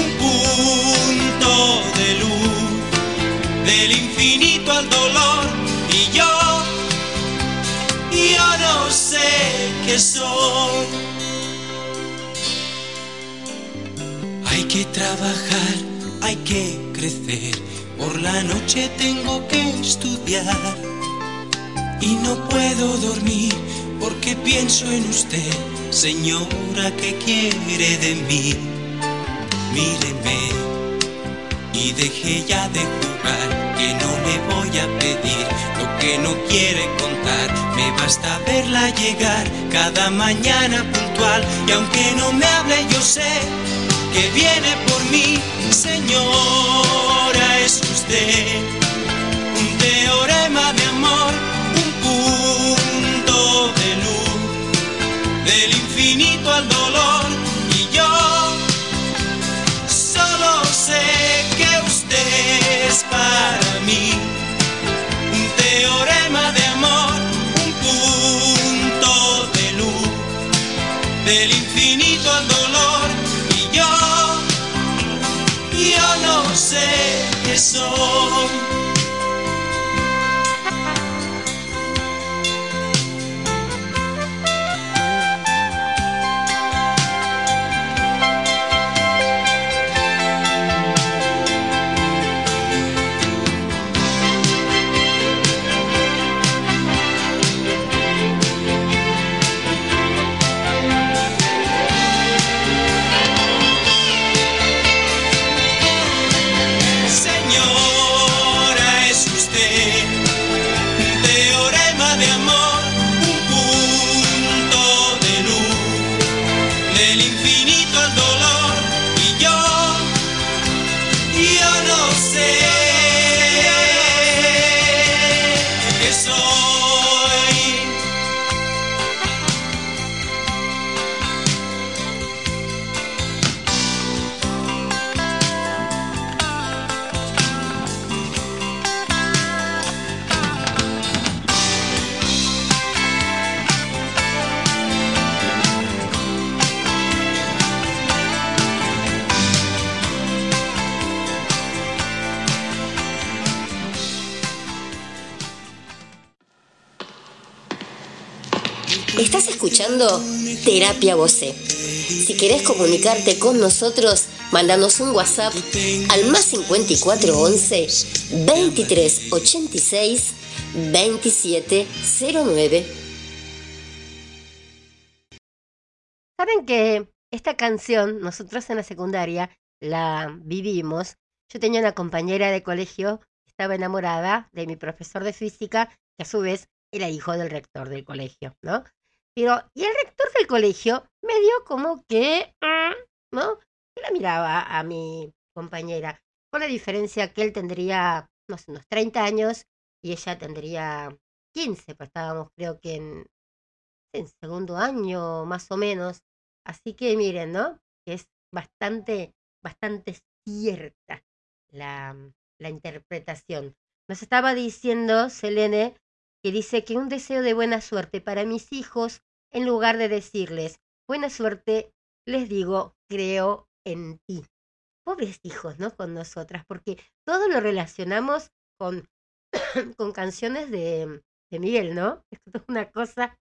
un punto de luz, del infinito al dolor, y yo, yo no sé qué soy. Hay que trabajar, hay que crecer, por la noche tengo que estudiar y no puedo dormir porque pienso en usted, señora que quiere de mí. Míreme y deje ya de jugar, que no le voy a pedir lo que no quiere contar. Me basta verla llegar cada mañana puntual y aunque no me hable yo sé que viene por mí, señora es usted un teorema de amor qué Terapia Voce. Si querés comunicarte con nosotros, mándanos un WhatsApp al más 5411 2386 2709. Saben que esta canción, nosotros en la secundaria la vivimos. Yo tenía una compañera de colegio, estaba enamorada de mi profesor de física, que a su vez era hijo del rector del colegio, ¿no? Pero, y el rector del colegio me dio como que, mm, ¿no? Yo la miraba a mi compañera, con la diferencia que él tendría, no sé, unos 30 años y ella tendría 15, pues estábamos creo que en, en segundo año más o menos. Así que miren, ¿no? Es bastante, bastante cierta la, la interpretación. Nos estaba diciendo Selene que dice que un deseo de buena suerte para mis hijos, en lugar de decirles buena suerte, les digo creo en ti. Pobres hijos, ¿no? Con nosotras, porque todo lo relacionamos con, con canciones de, de Miguel, ¿no? Es una cosa,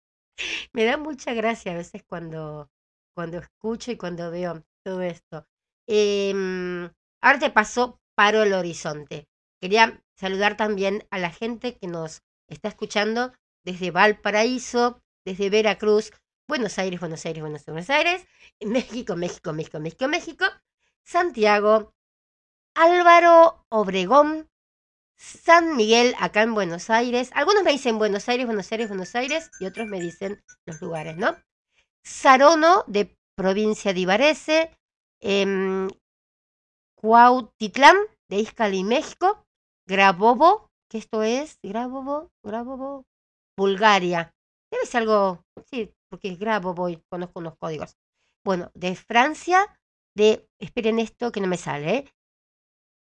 me da mucha gracia a veces cuando, cuando escucho y cuando veo todo esto. Eh, ahora te paso paro el horizonte. Quería saludar también a la gente que nos está escuchando desde Valparaíso, desde Veracruz, Buenos Aires, Buenos Aires, Buenos Aires, Buenos Aires, México, México, México, México, México, Santiago, Álvaro Obregón, San Miguel, acá en Buenos Aires. Algunos me dicen Buenos Aires, Buenos Aires, Buenos Aires, y otros me dicen los lugares, ¿no? Sarono, de provincia de Ibarese, eh, Cuautitlán, de Izcali, México, Grabovo, que esto es Grabovo, Grabovo, Bulgaria. Debe ser algo, sí, porque es Grabovo y conozco unos códigos. Bueno, de Francia, de, esperen esto que no me sale, ¿eh?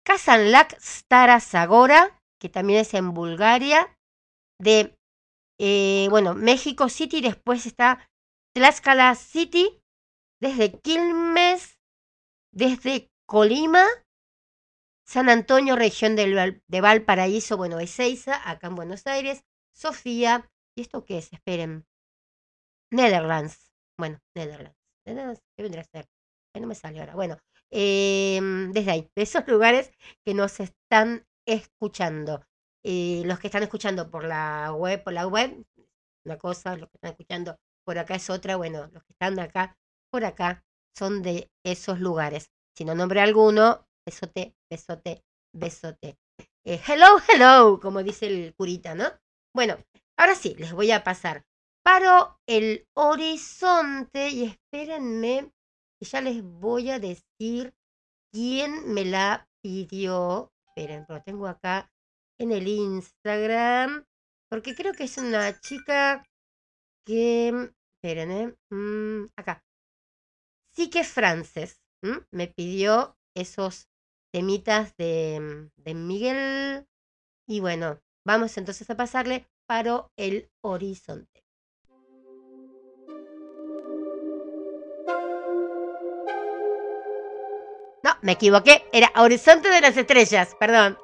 Kazanlak Stara Zagora, que también es en Bulgaria, de, eh, bueno, México City, después está Tlaxcala City, desde Quilmes, desde Colima, San Antonio, región de, Valparaíso, bueno, Ezeiza, acá en Buenos Aires, Sofía, ¿y esto qué es? Esperen. Netherlands. Bueno, Netherlands. Netherlands, ¿qué vendría a ser? no me sale ahora. Bueno, em, desde ahí, de esos lugares que nos están escuchando. Eh, los que están escuchando por la web, por la web, una cosa, los que están escuchando por acá es otra. Bueno, los que están acá, por acá, son de esos lugares. Si no nombre alguno, besote, besote, besote. Eh, hello, hello, como dice el curita, ¿no? Bueno, ahora sí, les voy a pasar. Paro el horizonte y espérenme que ya les voy a decir quién me la pidió. Esperen, lo tengo acá en el Instagram, porque creo que es una chica que... Esperen, ¿eh? Mm, acá. Sí que Frances me pidió esos temitas de, de Miguel. Y bueno, vamos entonces a pasarle paro el horizonte. No, me equivoqué. Era Horizonte de las Estrellas, perdón.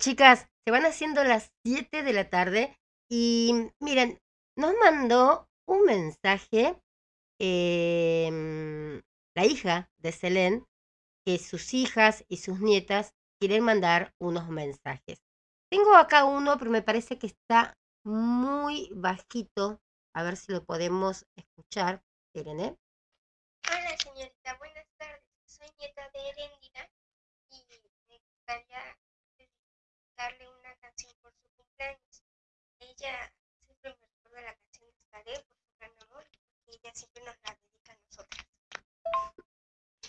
Chicas, se van haciendo las 7 de la tarde y miren, nos mandó un mensaje em, la hija de Selene que sus hijas y sus nietas quieren mandar unos mensajes. Tengo acá uno, pero me parece que está muy bajito. A ver si lo podemos escuchar. ¿eh? Hola señorita, buenas tardes. Soy nieta de Erendira y me gustaría dedicarle una canción por su cumpleaños. Ella siempre me recuerda la canción de Estaré por su gran amor y ella siempre nos la dedica a nosotras.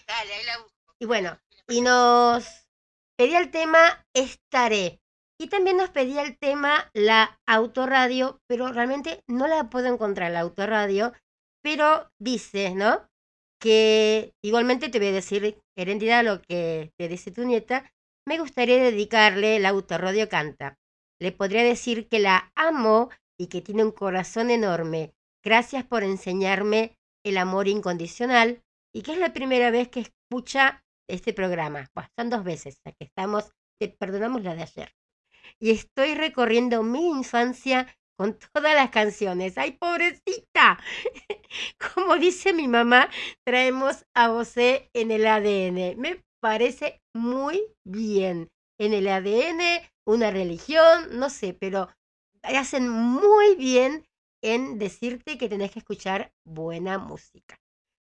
Dale, ahí la busco. Y bueno, y nos pedía el tema Estaré. Y también nos pedía el tema la autorradio, pero realmente no la puedo encontrar la autorradio. Pero dice, ¿no? Que igualmente te voy a decir, Herendida, lo que te dice tu nieta. Me gustaría dedicarle la autorradio canta. Le podría decir que la amo y que tiene un corazón enorme. Gracias por enseñarme el amor incondicional y que es la primera vez que escucha este programa. Pues son dos veces, ya que estamos, te perdonamos la de ayer. Y estoy recorriendo mi infancia con todas las canciones. ¡Ay, pobrecita! Como dice mi mamá, traemos a José en el ADN. Me parece muy bien. En el ADN, una religión, no sé, pero hacen muy bien en decirte que tenés que escuchar buena música.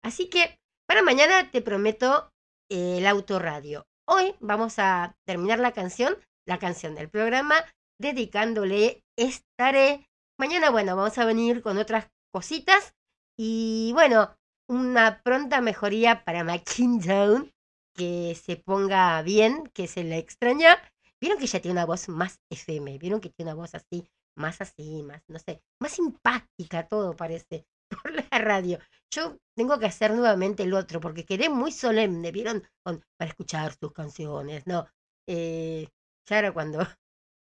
Así que para mañana te prometo el autorradio. Hoy vamos a terminar la canción, la canción del programa, dedicándole Estaré. Mañana, bueno, vamos a venir con otras cositas y bueno, una pronta mejoría para McKindown, que se ponga bien, que se le extraña. Vieron que ella tiene una voz más FM, vieron que tiene una voz así, más así, más, no sé, más simpática todo parece por la radio. Yo tengo que hacer nuevamente el otro porque quedé muy solemne, vieron, para escuchar sus canciones, ¿no? Eh, era cuando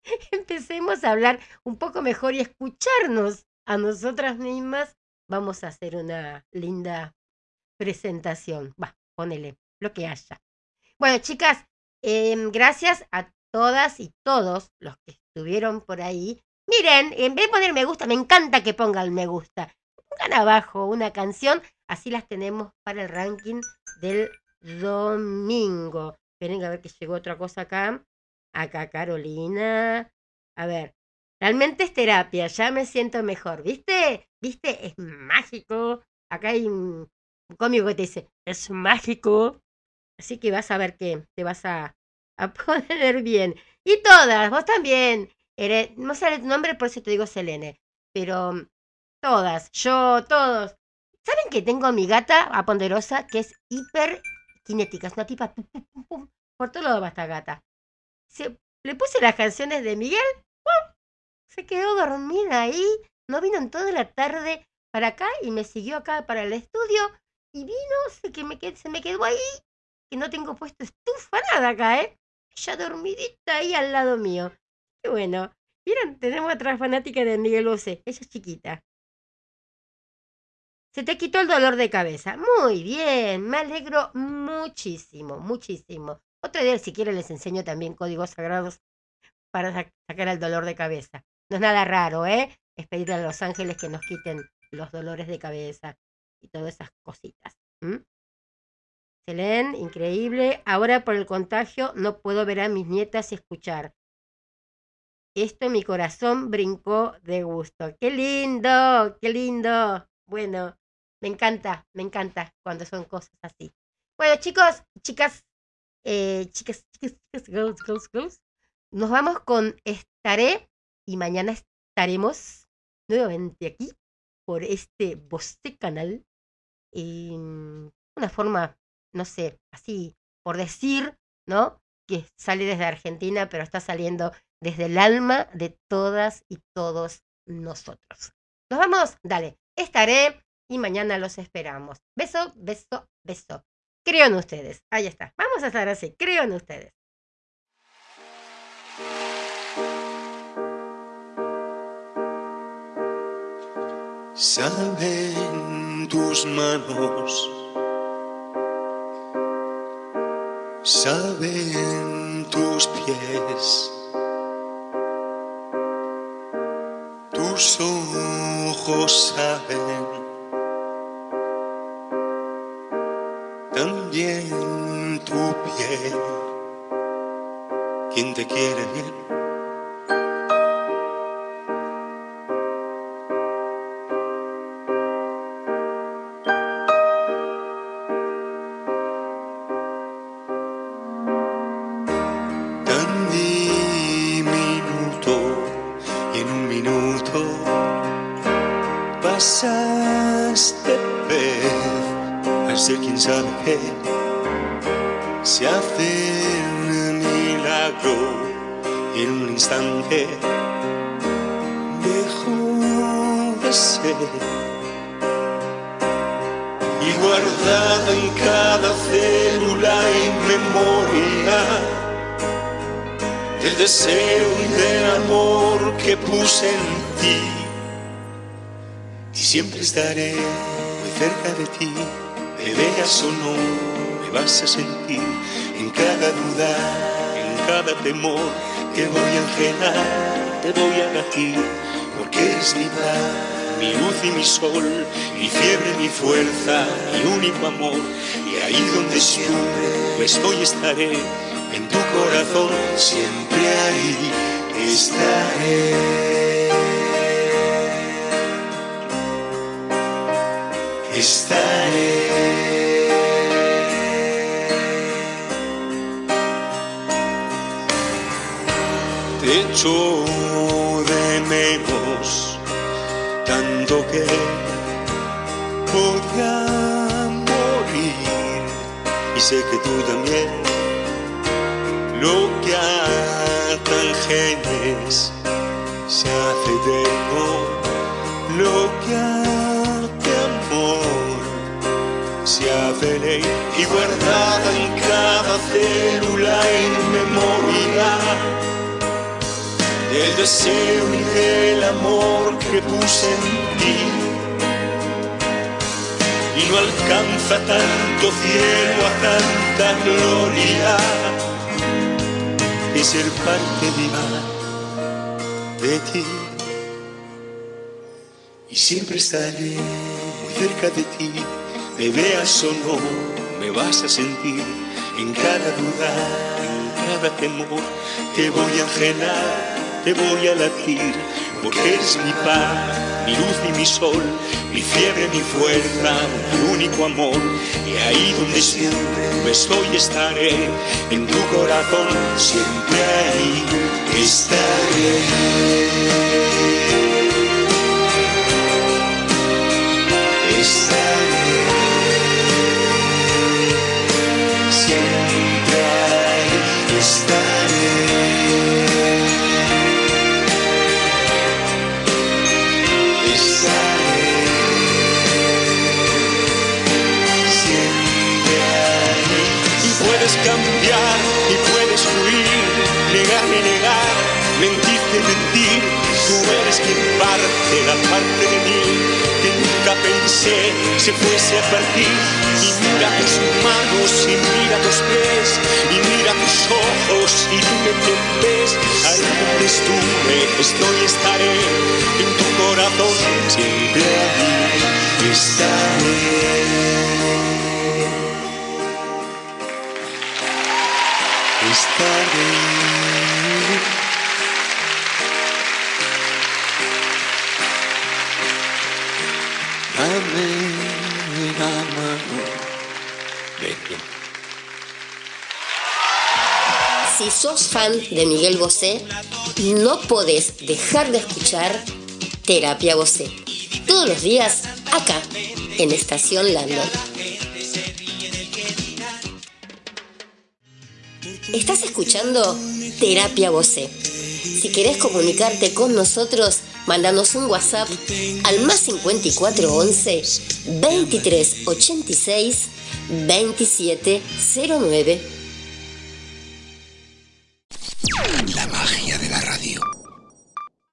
empecemos a hablar un poco mejor y escucharnos a nosotras mismas, vamos a hacer una linda presentación. Va, ponele lo que haya. Bueno, chicas, em, gracias a todas y todos los que estuvieron por ahí. Miren, en vez de poner me gusta, me encanta que pongan me gusta. Pongan abajo una canción, así las tenemos para el ranking del domingo. Esperen a ver que llegó otra cosa acá. Acá Carolina. A ver, realmente es terapia, ya me siento mejor, ¿viste? ¿Viste? Es mágico. Acá hay un cómico que te dice, es mágico. Así que vas a ver que te vas a, poner bien. Y todas, vos también. No sé el nombre, por eso te digo Selene. Pero todas, yo, todos. ¿Saben que tengo a mi gata, a Ponderosa, que es hiper kinética? Es una tipa por todo lado va esta gata. Se, le puse las canciones de Miguel, se quedó dormida ahí. No vino en toda la tarde para acá y me siguió acá para el estudio. Y vino, se, que me, se me quedó ahí que no tengo puesto estufa, nada acá, ¿eh? Ella dormidita ahí al lado mío. Qué bueno. Miren, tenemos otra fanática de Miguel Bosé. Ella es chiquita. Se te quitó el dolor de cabeza. Muy bien, me alegro muchísimo, muchísimo. Otro día, si quieren, les enseño también códigos sagrados para sacar el dolor de cabeza. No es nada raro, ¿eh? Es pedirle a los ángeles que nos quiten los dolores de cabeza y todas esas cositas. Selén, increíble. Ahora por el contagio no puedo ver a mis nietas y escuchar. Esto mi corazón brincó de gusto. ¡Qué lindo! ¡Qué lindo! Bueno, me encanta, me encanta cuando son cosas así. Bueno, chicos, chicas, eh, chicas, chicas, chicas, girls, girls, girls. Nos vamos con Estaré y mañana estaremos nuevamente aquí por este Voce Canal. En una forma no sé, así por decir, ¿no? Que sale desde Argentina, pero está saliendo desde el alma de todas y todos nosotros. Nos vamos, dale, estaré y mañana los esperamos. Beso, beso, beso. Creo en ustedes. Ahí está. Vamos a estar así. Creo en ustedes. Saben tus manos saben tus pies, tus ojos saben, también tu piel, quien te quiere bien se hace un milagro en un instante dejó de ser. Y guardada en cada célula y memoria del deseo y del amor que puse en ti. Y siempre estaré muy cerca de ti me veas o no, me vas a sentir en cada duda, en cada temor. Te voy a engelar, te voy a latir, porque eres mi paz, mi luz y mi sol, mi fiebre, mi fuerza, mi único amor. Y ahí donde siempre estoy estaré, en tu corazón siempre ahí estaré. Estaré. Te echo de menos tanto que podría morir y sé que tú también lo que atan genes se hace eterno lo que y guardada en cada célula en memoria del deseo y del amor que puse en ti. Y no alcanza tanto cielo a tanta gloria y ser parte viva de ti. Y siempre estaré muy cerca de ti, me veas o no, me vas a sentir en cada lugar, en cada temor, te voy a enjenar te voy a latir, porque eres mi paz, mi luz y mi sol, mi fiebre, mi fuerza, mi único amor. Y ahí donde siempre estoy estaré, en tu corazón, siempre ahí. Estaré. Eres quien parte la parte de mí que nunca pensé se fuese a partir. Y mira tus manos y mira tus pies y mira tus ojos y tú me entiendes. Ahí donde estuve, estoy, estaré en tu corazón, siempre ahí estaré. Sos fan de Miguel Bosé, no podés dejar de escuchar Terapia Bosé. Todos los días acá, en Estación Landon. Estás escuchando Terapia Voce. Si querés comunicarte con nosotros, mándanos un WhatsApp al más 5411 2386 2709